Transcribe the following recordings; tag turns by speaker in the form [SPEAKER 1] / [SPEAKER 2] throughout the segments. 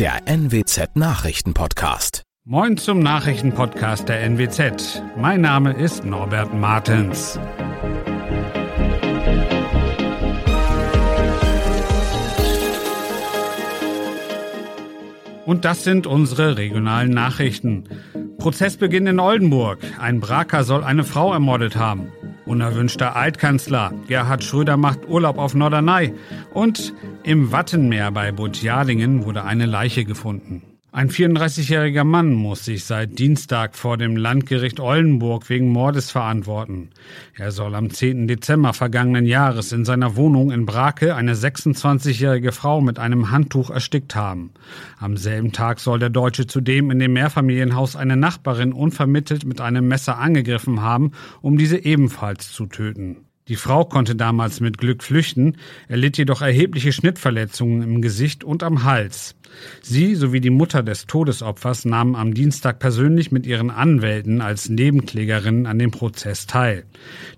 [SPEAKER 1] der NWZ Nachrichtenpodcast.
[SPEAKER 2] Moin zum Nachrichtenpodcast der NWZ. Mein Name ist Norbert Martens. Und das sind unsere regionalen Nachrichten. Prozessbeginn in Oldenburg. Ein Braker soll eine Frau ermordet haben. Unerwünschter Altkanzler. Gerhard Schröder macht Urlaub auf Norderney. Und im Wattenmeer bei Butjadingen wurde eine Leiche gefunden. Ein 34-jähriger Mann muss sich seit Dienstag vor dem Landgericht Oldenburg wegen Mordes verantworten. Er soll am 10. Dezember vergangenen Jahres in seiner Wohnung in Brake eine 26-jährige Frau mit einem Handtuch erstickt haben. Am selben Tag soll der Deutsche zudem in dem Mehrfamilienhaus eine Nachbarin unvermittelt mit einem Messer angegriffen haben, um diese ebenfalls zu töten. Die Frau konnte damals mit Glück flüchten, erlitt jedoch erhebliche Schnittverletzungen im Gesicht und am Hals. Sie sowie die Mutter des Todesopfers nahmen am Dienstag persönlich mit ihren Anwälten als Nebenklägerinnen an dem Prozess teil.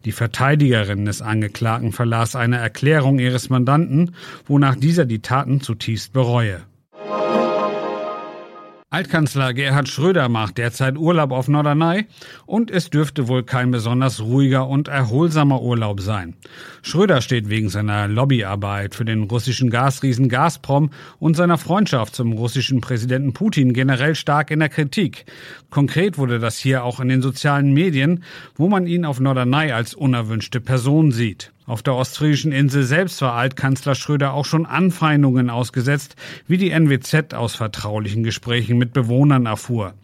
[SPEAKER 2] Die Verteidigerin des Angeklagten verlas eine Erklärung ihres Mandanten, wonach dieser die Taten zutiefst bereue. Altkanzler Gerhard Schröder macht derzeit Urlaub auf Norderney und es dürfte wohl kein besonders ruhiger und erholsamer Urlaub sein. Schröder steht wegen seiner Lobbyarbeit für den russischen Gasriesen Gazprom und seiner Freundschaft zum russischen Präsidenten Putin generell stark in der Kritik. Konkret wurde das hier auch in den sozialen Medien, wo man ihn auf Norderney als unerwünschte Person sieht. Auf der ostfriesischen Insel selbst war Altkanzler Schröder auch schon Anfeindungen ausgesetzt, wie die NWZ aus vertraulichen Gesprächen mit Bewohnern erfuhr.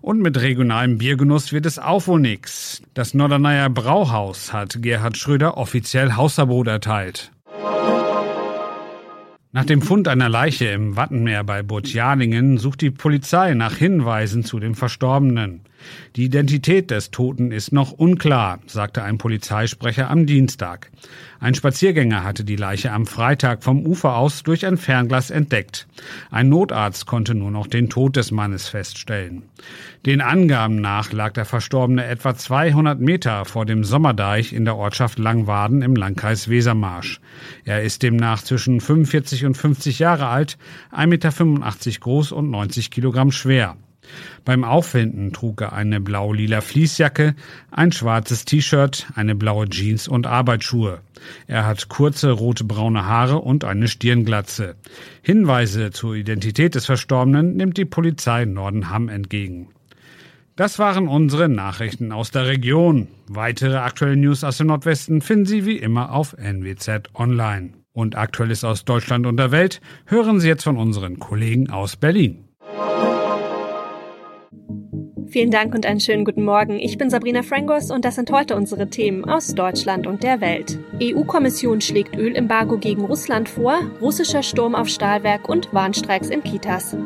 [SPEAKER 2] Und mit regionalem Biergenuss wird es auch wohl nix. Das Norderneyer Brauhaus hat Gerhard Schröder offiziell Hausverbot erteilt. Nach dem Fund einer Leiche im Wattenmeer bei Butjalingen sucht die Polizei nach Hinweisen zu dem Verstorbenen. Die Identität des Toten ist noch unklar, sagte ein Polizeisprecher am Dienstag. Ein Spaziergänger hatte die Leiche am Freitag vom Ufer aus durch ein Fernglas entdeckt. Ein Notarzt konnte nur noch den Tod des Mannes feststellen. Den Angaben nach lag der Verstorbene etwa 200 Meter vor dem Sommerdeich in der Ortschaft Langwaden im Landkreis Wesermarsch. Er ist demnach zwischen 45 und 50 Jahre alt, 1,85 Meter groß und 90 Kilogramm schwer. Beim Auffinden trug er eine blau-lila Fließjacke, ein schwarzes T-Shirt, eine blaue Jeans und Arbeitsschuhe. Er hat kurze rote-braune Haare und eine Stirnglatze. Hinweise zur Identität des Verstorbenen nimmt die Polizei Nordenham entgegen. Das waren unsere Nachrichten aus der Region. Weitere aktuelle News aus dem Nordwesten finden Sie wie immer auf NWZ Online. Und Aktuelles aus Deutschland und der Welt hören Sie jetzt von unseren Kollegen aus Berlin. Thank you.
[SPEAKER 3] Vielen Dank und einen schönen guten Morgen. Ich bin Sabrina Frangos und das sind heute unsere Themen aus Deutschland und der Welt. EU-Kommission schlägt Ölembargo gegen Russland vor, russischer Sturm auf Stahlwerk und Warnstreiks in Kitas.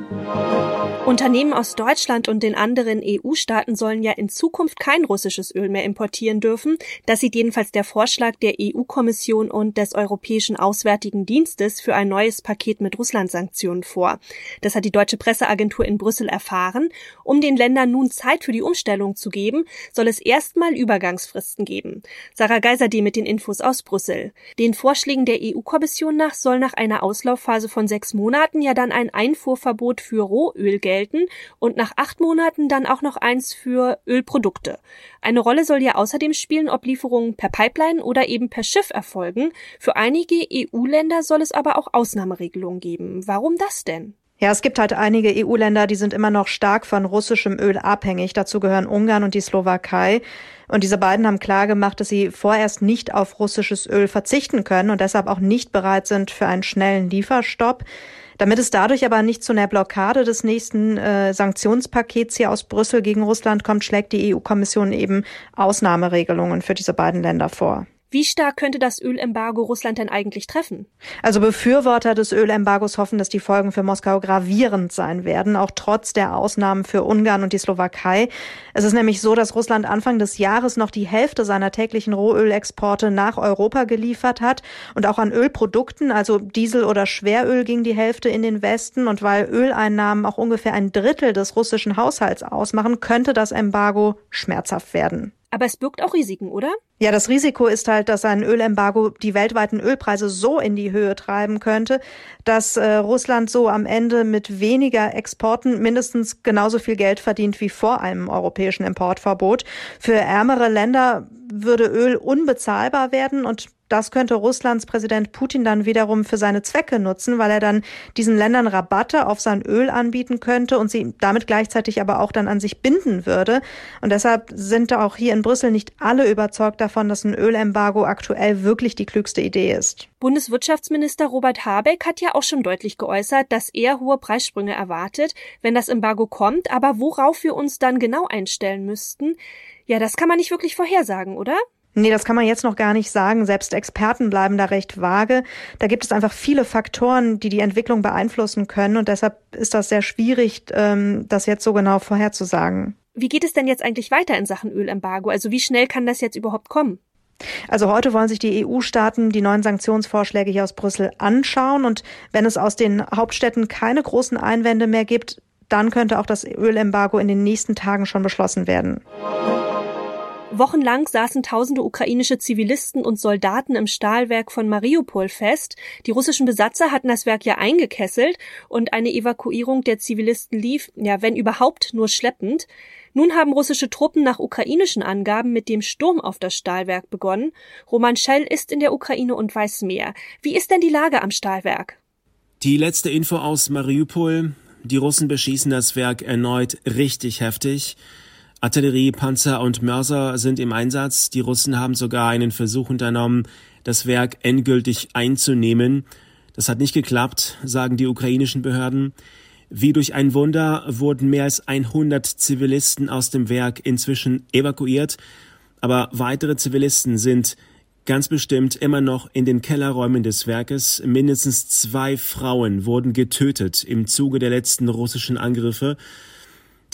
[SPEAKER 3] Unternehmen aus Deutschland und den anderen EU-Staaten sollen ja in Zukunft kein russisches Öl mehr importieren dürfen. Das sieht jedenfalls der Vorschlag der EU-Kommission und des Europäischen Auswärtigen Dienstes für ein neues Paket mit Russland-Sanktionen vor. Das hat die deutsche Presseagentur in Brüssel erfahren. Um den Ländern nun Zeit für die Umstellung zu geben, soll es erstmal Übergangsfristen geben. Sarah Geiserde mit den Infos aus Brüssel. Den Vorschlägen der EU-Kommission nach soll nach einer Auslaufphase von sechs Monaten ja dann ein Einfuhrverbot für Rohöl gelten und nach acht Monaten dann auch noch eins für Ölprodukte. Eine Rolle soll ja außerdem spielen, ob Lieferungen per Pipeline oder eben per Schiff erfolgen. Für einige EU-Länder soll es aber auch Ausnahmeregelungen geben. Warum das denn?
[SPEAKER 4] Ja, es gibt halt einige EU-Länder, die sind immer noch stark von russischem Öl abhängig. Dazu gehören Ungarn und die Slowakei. Und diese beiden haben klargemacht, dass sie vorerst nicht auf russisches Öl verzichten können und deshalb auch nicht bereit sind für einen schnellen Lieferstopp. Damit es dadurch aber nicht zu einer Blockade des nächsten äh, Sanktionspakets hier aus Brüssel gegen Russland kommt, schlägt die EU-Kommission eben Ausnahmeregelungen für diese beiden Länder vor.
[SPEAKER 3] Wie stark könnte das Ölembargo Russland denn eigentlich treffen?
[SPEAKER 4] Also Befürworter des Ölembargos hoffen, dass die Folgen für Moskau gravierend sein werden, auch trotz der Ausnahmen für Ungarn und die Slowakei. Es ist nämlich so, dass Russland Anfang des Jahres noch die Hälfte seiner täglichen Rohölexporte nach Europa geliefert hat und auch an Ölprodukten, also Diesel oder Schweröl ging die Hälfte in den Westen und weil Öleinnahmen auch ungefähr ein Drittel des russischen Haushalts ausmachen, könnte das Embargo schmerzhaft werden.
[SPEAKER 3] Aber es birgt auch Risiken, oder?
[SPEAKER 4] Ja, das Risiko ist halt, dass ein Ölembargo die weltweiten Ölpreise so in die Höhe treiben könnte, dass äh, Russland so am Ende mit weniger Exporten mindestens genauso viel Geld verdient wie vor einem europäischen Importverbot. Für ärmere Länder würde Öl unbezahlbar werden und das könnte Russlands Präsident Putin dann wiederum für seine Zwecke nutzen, weil er dann diesen Ländern Rabatte auf sein Öl anbieten könnte und sie damit gleichzeitig aber auch dann an sich binden würde. Und deshalb sind auch hier in Brüssel nicht alle überzeugt davon, dass ein Ölembargo aktuell wirklich die klügste Idee ist.
[SPEAKER 3] Bundeswirtschaftsminister Robert Habeck hat ja auch schon deutlich geäußert, dass er hohe Preissprünge erwartet, wenn das Embargo kommt. Aber worauf wir uns dann genau einstellen müssten, ja, das kann man nicht wirklich vorhersagen, oder?
[SPEAKER 4] Nee, das kann man jetzt noch gar nicht sagen. Selbst Experten bleiben da recht vage. Da gibt es einfach viele Faktoren, die die Entwicklung beeinflussen können. Und deshalb ist das sehr schwierig, ähm, das jetzt so genau vorherzusagen.
[SPEAKER 3] Wie geht es denn jetzt eigentlich weiter in Sachen Ölembargo? Also wie schnell kann das jetzt überhaupt kommen?
[SPEAKER 4] Also heute wollen sich die EU-Staaten die neuen Sanktionsvorschläge hier aus Brüssel anschauen. Und wenn es aus den Hauptstädten keine großen Einwände mehr gibt, dann könnte auch das Ölembargo in den nächsten Tagen schon beschlossen werden.
[SPEAKER 3] Wochenlang saßen tausende ukrainische Zivilisten und Soldaten im Stahlwerk von Mariupol fest. Die russischen Besatzer hatten das Werk ja eingekesselt und eine Evakuierung der Zivilisten lief, ja, wenn überhaupt, nur schleppend. Nun haben russische Truppen nach ukrainischen Angaben mit dem Sturm auf das Stahlwerk begonnen. Roman Schell ist in der Ukraine und weiß mehr. Wie ist denn die Lage am Stahlwerk?
[SPEAKER 5] Die letzte Info aus Mariupol. Die Russen beschießen das Werk erneut richtig heftig. Artillerie, Panzer und Mörser sind im Einsatz. Die Russen haben sogar einen Versuch unternommen, das Werk endgültig einzunehmen. Das hat nicht geklappt, sagen die ukrainischen Behörden. Wie durch ein Wunder wurden mehr als 100 Zivilisten aus dem Werk inzwischen evakuiert, aber weitere Zivilisten sind ganz bestimmt immer noch in den Kellerräumen des Werkes. Mindestens zwei Frauen wurden getötet im Zuge der letzten russischen Angriffe.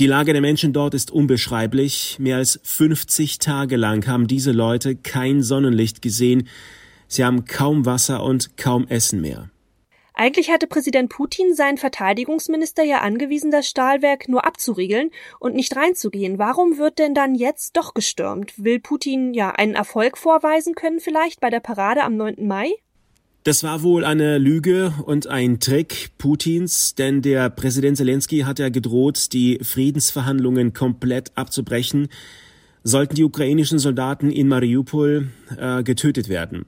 [SPEAKER 5] Die Lage der Menschen dort ist unbeschreiblich. Mehr als 50 Tage lang haben diese Leute kein Sonnenlicht gesehen. Sie haben kaum Wasser und kaum Essen mehr.
[SPEAKER 3] Eigentlich hatte Präsident Putin seinen Verteidigungsminister ja angewiesen, das Stahlwerk nur abzuriegeln und nicht reinzugehen. Warum wird denn dann jetzt doch gestürmt? Will Putin ja einen Erfolg vorweisen können vielleicht bei der Parade am 9. Mai?
[SPEAKER 5] Das war wohl eine Lüge und ein Trick Putins, denn der Präsident Zelensky hat ja gedroht, die Friedensverhandlungen komplett abzubrechen, sollten die ukrainischen Soldaten in Mariupol äh, getötet werden.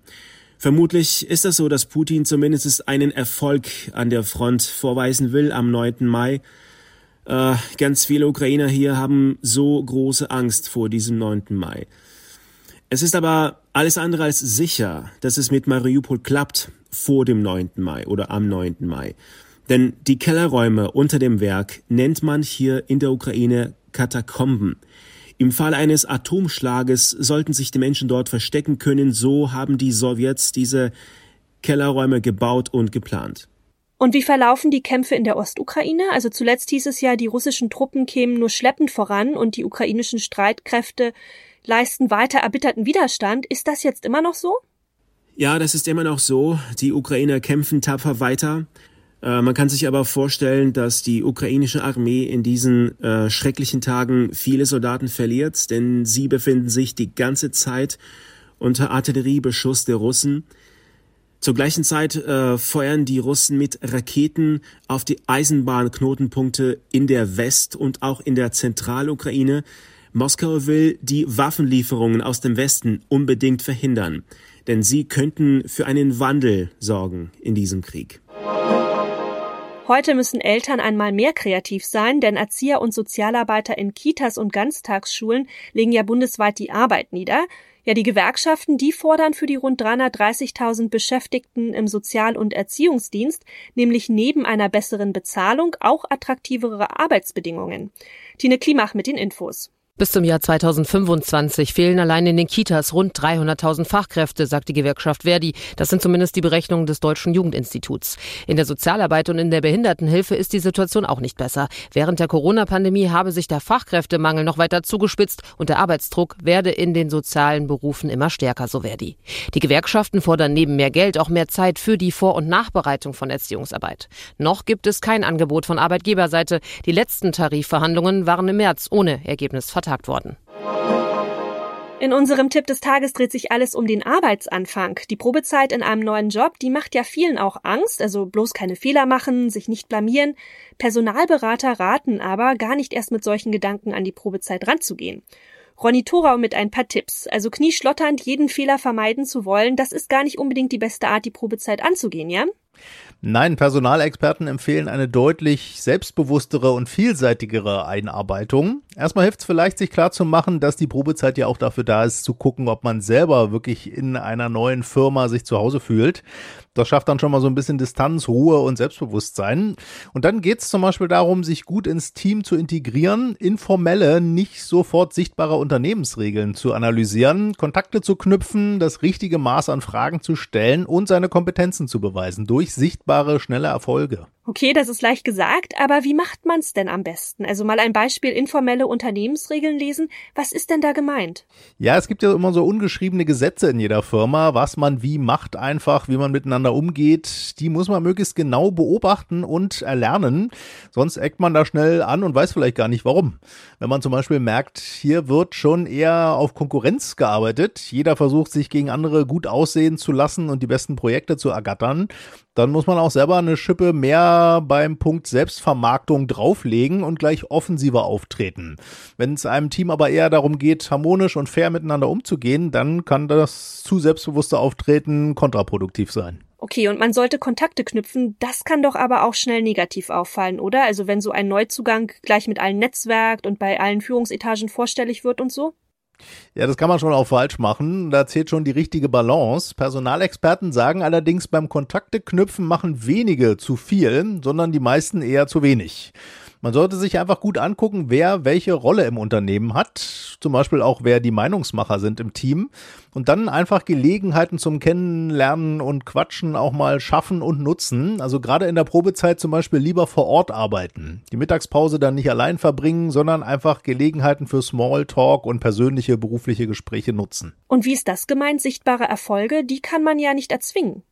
[SPEAKER 5] Vermutlich ist es so, dass Putin zumindest einen Erfolg an der Front vorweisen will am 9. Mai. Äh, ganz viele Ukrainer hier haben so große Angst vor diesem 9. Mai. Es ist aber alles andere als sicher, dass es mit Mariupol klappt vor dem 9. Mai oder am 9. Mai. Denn die Kellerräume unter dem Werk nennt man hier in der Ukraine Katakomben. Im Fall eines Atomschlages sollten sich die Menschen dort verstecken können, so haben die Sowjets diese Kellerräume gebaut und geplant.
[SPEAKER 3] Und wie verlaufen die Kämpfe in der Ostukraine? Also zuletzt hieß es ja, die russischen Truppen kämen nur schleppend voran und die ukrainischen Streitkräfte leisten weiter erbitterten Widerstand. Ist das jetzt immer noch so?
[SPEAKER 5] Ja, das ist immer noch so. Die Ukrainer kämpfen tapfer weiter. Äh, man kann sich aber vorstellen, dass die ukrainische Armee in diesen äh, schrecklichen Tagen viele Soldaten verliert, denn sie befinden sich die ganze Zeit unter Artilleriebeschuss der Russen. Zur gleichen Zeit äh, feuern die Russen mit Raketen auf die Eisenbahnknotenpunkte in der West- und auch in der Zentralukraine. Moskau will die Waffenlieferungen aus dem Westen unbedingt verhindern, denn sie könnten für einen Wandel sorgen in diesem Krieg.
[SPEAKER 3] Heute müssen Eltern einmal mehr kreativ sein, denn Erzieher und Sozialarbeiter in Kitas und Ganztagsschulen legen ja bundesweit die Arbeit nieder. Ja, die Gewerkschaften, die fordern für die rund 330.000 Beschäftigten im Sozial- und Erziehungsdienst nämlich neben einer besseren Bezahlung auch attraktivere Arbeitsbedingungen. Tine Klimach mit den Infos.
[SPEAKER 6] Bis zum Jahr 2025 fehlen allein in den Kitas rund 300.000 Fachkräfte, sagt die Gewerkschaft Verdi. Das sind zumindest die Berechnungen des Deutschen Jugendinstituts. In der Sozialarbeit und in der Behindertenhilfe ist die Situation auch nicht besser. Während der Corona-Pandemie habe sich der Fachkräftemangel noch weiter zugespitzt und der Arbeitsdruck werde in den sozialen Berufen immer stärker, so Verdi. Die Gewerkschaften fordern neben mehr Geld auch mehr Zeit für die Vor- und Nachbereitung von Erziehungsarbeit. Noch gibt es kein Angebot von Arbeitgeberseite. Die letzten Tarifverhandlungen waren im März ohne Ergebnis vertagt worden.
[SPEAKER 3] In unserem Tipp des Tages dreht sich alles um den Arbeitsanfang. Die Probezeit in einem neuen Job, die macht ja vielen auch Angst, also bloß keine Fehler machen, sich nicht blamieren. Personalberater raten aber, gar nicht erst mit solchen Gedanken an die Probezeit ranzugehen. Ronny Thorau mit ein paar Tipps. Also knieschlotternd jeden Fehler vermeiden zu wollen, das ist gar nicht unbedingt die beste Art, die Probezeit anzugehen, ja?
[SPEAKER 7] Nein, Personalexperten empfehlen eine deutlich selbstbewusstere und vielseitigere Einarbeitung. Erstmal hilft es vielleicht, sich klar zu machen, dass die Probezeit ja auch dafür da ist, zu gucken, ob man selber wirklich in einer neuen Firma sich zu Hause fühlt. Das schafft dann schon mal so ein bisschen Distanz, Ruhe und Selbstbewusstsein. Und dann geht es zum Beispiel darum, sich gut ins Team zu integrieren, informelle, nicht sofort sichtbare Unternehmensregeln zu analysieren, Kontakte zu knüpfen, das richtige Maß an Fragen zu stellen und seine Kompetenzen zu beweisen durch sichtbare, schnelle Erfolge.
[SPEAKER 3] Okay, das ist leicht gesagt, aber wie macht man's denn am besten? Also mal ein Beispiel informelle Unternehmensregeln lesen. Was ist denn da gemeint?
[SPEAKER 7] Ja, es gibt ja immer so ungeschriebene Gesetze in jeder Firma, was man wie macht einfach, wie man miteinander umgeht. Die muss man möglichst genau beobachten und erlernen. Sonst eckt man da schnell an und weiß vielleicht gar nicht warum. Wenn man zum Beispiel merkt, hier wird schon eher auf Konkurrenz gearbeitet. Jeder versucht sich gegen andere gut aussehen zu lassen und die besten Projekte zu ergattern dann muss man auch selber eine Schippe mehr beim Punkt Selbstvermarktung drauflegen und gleich offensiver auftreten. Wenn es einem Team aber eher darum geht, harmonisch und fair miteinander umzugehen, dann kann das zu selbstbewusste Auftreten kontraproduktiv sein.
[SPEAKER 3] Okay, und man sollte Kontakte knüpfen, das kann doch aber auch schnell negativ auffallen, oder? Also wenn so ein Neuzugang gleich mit allen netzwerkt und bei allen Führungsetagen vorstellig wird und so?
[SPEAKER 7] Ja, das kann man schon auch falsch machen. Da zählt schon die richtige Balance. Personalexperten sagen allerdings, beim Kontakte knüpfen machen wenige zu viel, sondern die meisten eher zu wenig. Man sollte sich einfach gut angucken, wer welche Rolle im Unternehmen hat, zum Beispiel auch wer die Meinungsmacher sind im Team und dann einfach Gelegenheiten zum Kennenlernen und Quatschen auch mal schaffen und nutzen. Also gerade in der Probezeit zum Beispiel lieber vor Ort arbeiten. Die Mittagspause dann nicht allein verbringen, sondern einfach Gelegenheiten für Smalltalk und persönliche berufliche Gespräche nutzen.
[SPEAKER 3] Und wie ist das gemeint? Sichtbare Erfolge, die kann man ja nicht erzwingen.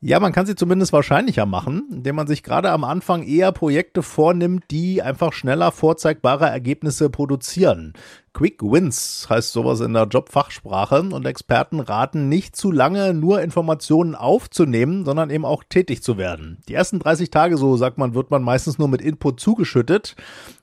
[SPEAKER 7] Ja, man kann sie zumindest wahrscheinlicher machen, indem man sich gerade am Anfang eher Projekte vornimmt, die einfach schneller vorzeigbare Ergebnisse produzieren. Quick Wins heißt sowas in der Jobfachsprache und Experten raten nicht zu lange nur Informationen aufzunehmen, sondern eben auch tätig zu werden. Die ersten 30 Tage, so sagt man, wird man meistens nur mit Input zugeschüttet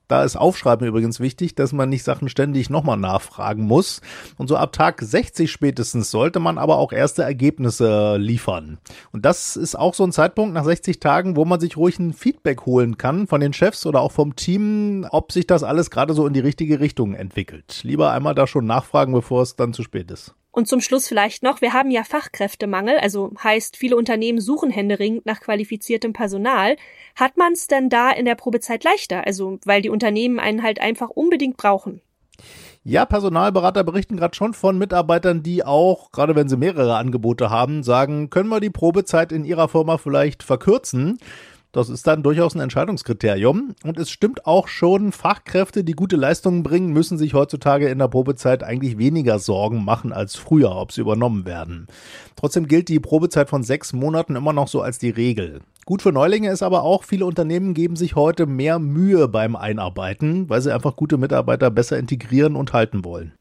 [SPEAKER 7] da ist Aufschreiben übrigens wichtig, dass man nicht Sachen ständig nochmal nachfragen muss. Und so ab Tag 60 spätestens sollte man aber auch erste Ergebnisse liefern. Und das ist auch so ein Zeitpunkt nach 60 Tagen, wo man sich ruhig ein Feedback holen kann von den Chefs oder auch vom Team, ob sich das alles gerade so in die richtige Richtung entwickelt. Lieber einmal da schon nachfragen, bevor es dann zu spät ist.
[SPEAKER 3] Und zum Schluss vielleicht noch, wir haben ja Fachkräftemangel, also heißt, viele Unternehmen suchen händeringend nach qualifiziertem Personal. Hat man es denn da in der Probezeit leichter? Also, weil die Unternehmen einen halt einfach unbedingt brauchen.
[SPEAKER 7] Ja, Personalberater berichten gerade schon von Mitarbeitern, die auch, gerade wenn sie mehrere Angebote haben, sagen, können wir die Probezeit in ihrer Firma vielleicht verkürzen? Das ist dann durchaus ein Entscheidungskriterium. Und es stimmt auch schon, Fachkräfte, die gute Leistungen bringen, müssen sich heutzutage in der Probezeit eigentlich weniger Sorgen machen als früher, ob sie übernommen werden. Trotzdem gilt die Probezeit von sechs Monaten immer noch so als die Regel. Gut für Neulinge ist aber auch, viele Unternehmen geben sich heute mehr Mühe beim Einarbeiten, weil sie einfach gute Mitarbeiter besser integrieren und halten wollen.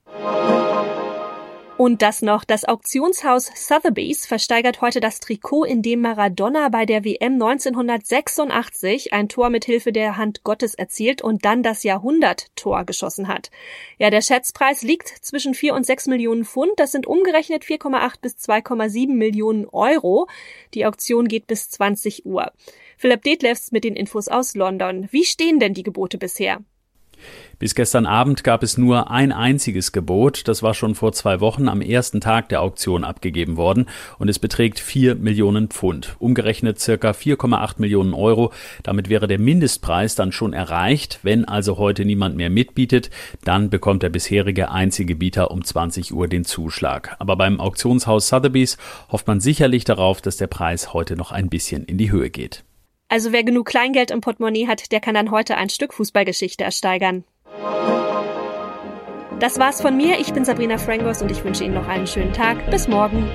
[SPEAKER 3] Und das noch, das Auktionshaus Sotheby's versteigert heute das Trikot, in dem Maradona bei der WM 1986 ein Tor mit Hilfe der Hand Gottes erzielt und dann das Jahrhunderttor geschossen hat. Ja, der Schätzpreis liegt zwischen 4 und 6 Millionen Pfund, das sind umgerechnet 4,8 bis 2,7 Millionen Euro. Die Auktion geht bis 20 Uhr. Philipp Detlefs mit den Infos aus London. Wie stehen denn die Gebote bisher?
[SPEAKER 8] Bis gestern Abend gab es nur ein einziges Gebot. Das war schon vor zwei Wochen am ersten Tag der Auktion abgegeben worden und es beträgt vier Millionen Pfund. Umgerechnet circa 4,8 Millionen Euro. Damit wäre der Mindestpreis dann schon erreicht. Wenn also heute niemand mehr mitbietet, dann bekommt der bisherige einzige Bieter um 20 Uhr den Zuschlag. Aber beim Auktionshaus Sotheby's hofft man sicherlich darauf, dass der Preis heute noch ein bisschen in die Höhe geht.
[SPEAKER 3] Also wer genug Kleingeld im Portemonnaie hat, der kann dann heute ein Stück Fußballgeschichte ersteigern. Das war's von mir. Ich bin Sabrina Frangos und ich wünsche Ihnen noch einen schönen Tag. Bis morgen.